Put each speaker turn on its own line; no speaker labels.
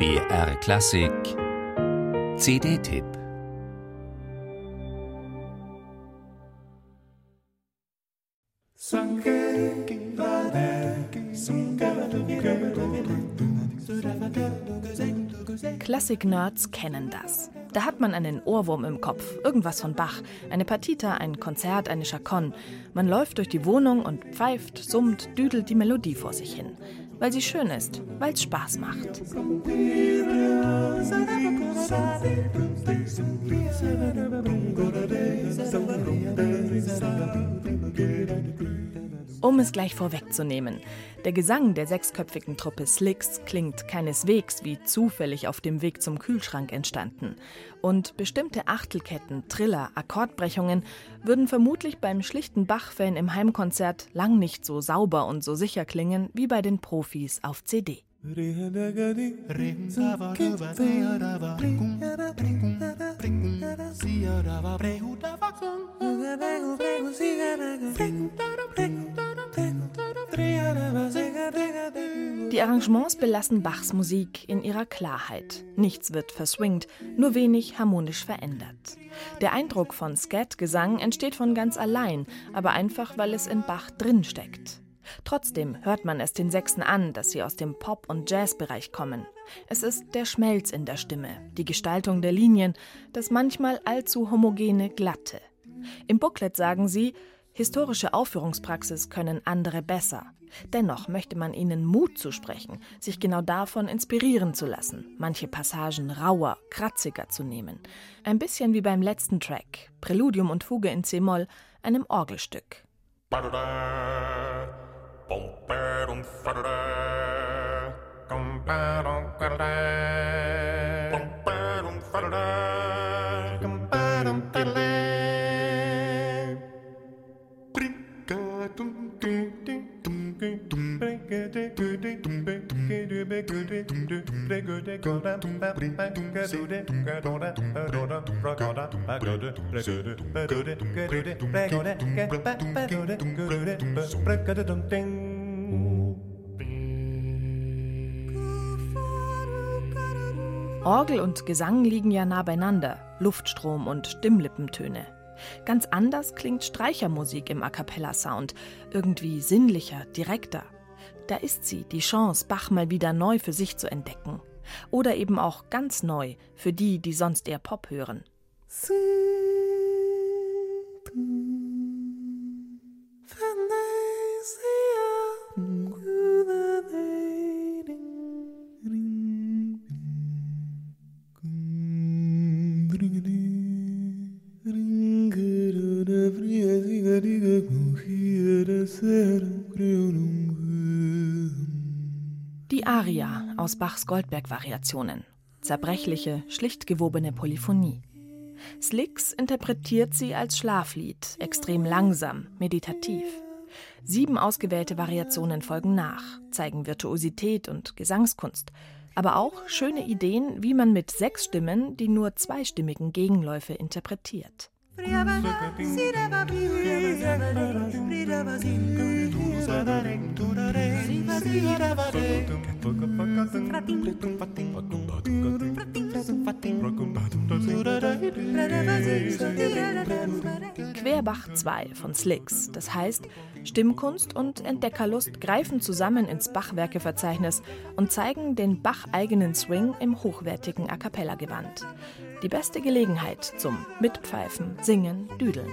BR Klassik CD-Tipp
Klassik-Nerds kennen das. Da hat man einen Ohrwurm im Kopf, irgendwas von Bach, eine Partita, ein Konzert, eine Chaconne. Man läuft durch die Wohnung und pfeift, summt, düdelt die Melodie vor sich hin. Weil sie schön ist, weil es Spaß macht. Um es gleich vorwegzunehmen, der Gesang der sechsköpfigen Truppe Slicks klingt keineswegs wie zufällig auf dem Weg zum Kühlschrank entstanden. Und bestimmte Achtelketten, Triller, Akkordbrechungen würden vermutlich beim schlichten Bach-Fan im Heimkonzert lang nicht so sauber und so sicher klingen wie bei den Profis auf CD. Die Arrangements belassen Bachs Musik in ihrer Klarheit. Nichts wird verswingt, nur wenig harmonisch verändert. Der Eindruck von Scat-Gesang entsteht von ganz allein, aber einfach, weil es in Bach drinsteckt. Trotzdem hört man es den Sechsen an, dass sie aus dem Pop- und Jazzbereich kommen. Es ist der Schmelz in der Stimme, die Gestaltung der Linien, das manchmal allzu homogene Glatte. Im Booklet sagen sie, historische Aufführungspraxis können andere besser. Dennoch möchte man ihnen Mut zusprechen, sich genau davon inspirieren zu lassen, manche Passagen rauer, kratziger zu nehmen. Ein bisschen wie beim letzten Track, Präludium und Fuge in C-Moll, einem Orgelstück. Orgel und Gesang liegen ja nah beieinander, Luftstrom und Stimmlippentöne. Ganz anders klingt Streichermusik im A cappella Sound, irgendwie sinnlicher, direkter. Da ist sie, die Chance, Bach mal wieder neu für sich zu entdecken. Oder eben auch ganz neu für die, die sonst eher Pop hören. Die Aria aus Bachs Goldberg-Variationen. Zerbrechliche, schlicht gewobene Polyphonie. Slicks interpretiert sie als Schlaflied, extrem langsam, meditativ. Sieben ausgewählte Variationen folgen nach, zeigen Virtuosität und Gesangskunst, aber auch schöne Ideen, wie man mit sechs Stimmen die nur zweistimmigen Gegenläufe interpretiert. Querbach 2 von Slicks, das heißt, Stimmkunst und Entdeckerlust greifen zusammen ins Bachwerkeverzeichnis und zeigen den Bach-eigenen Swing im hochwertigen A cappella-Gewand. Die beste Gelegenheit zum Mitpfeifen, Singen, Düdeln.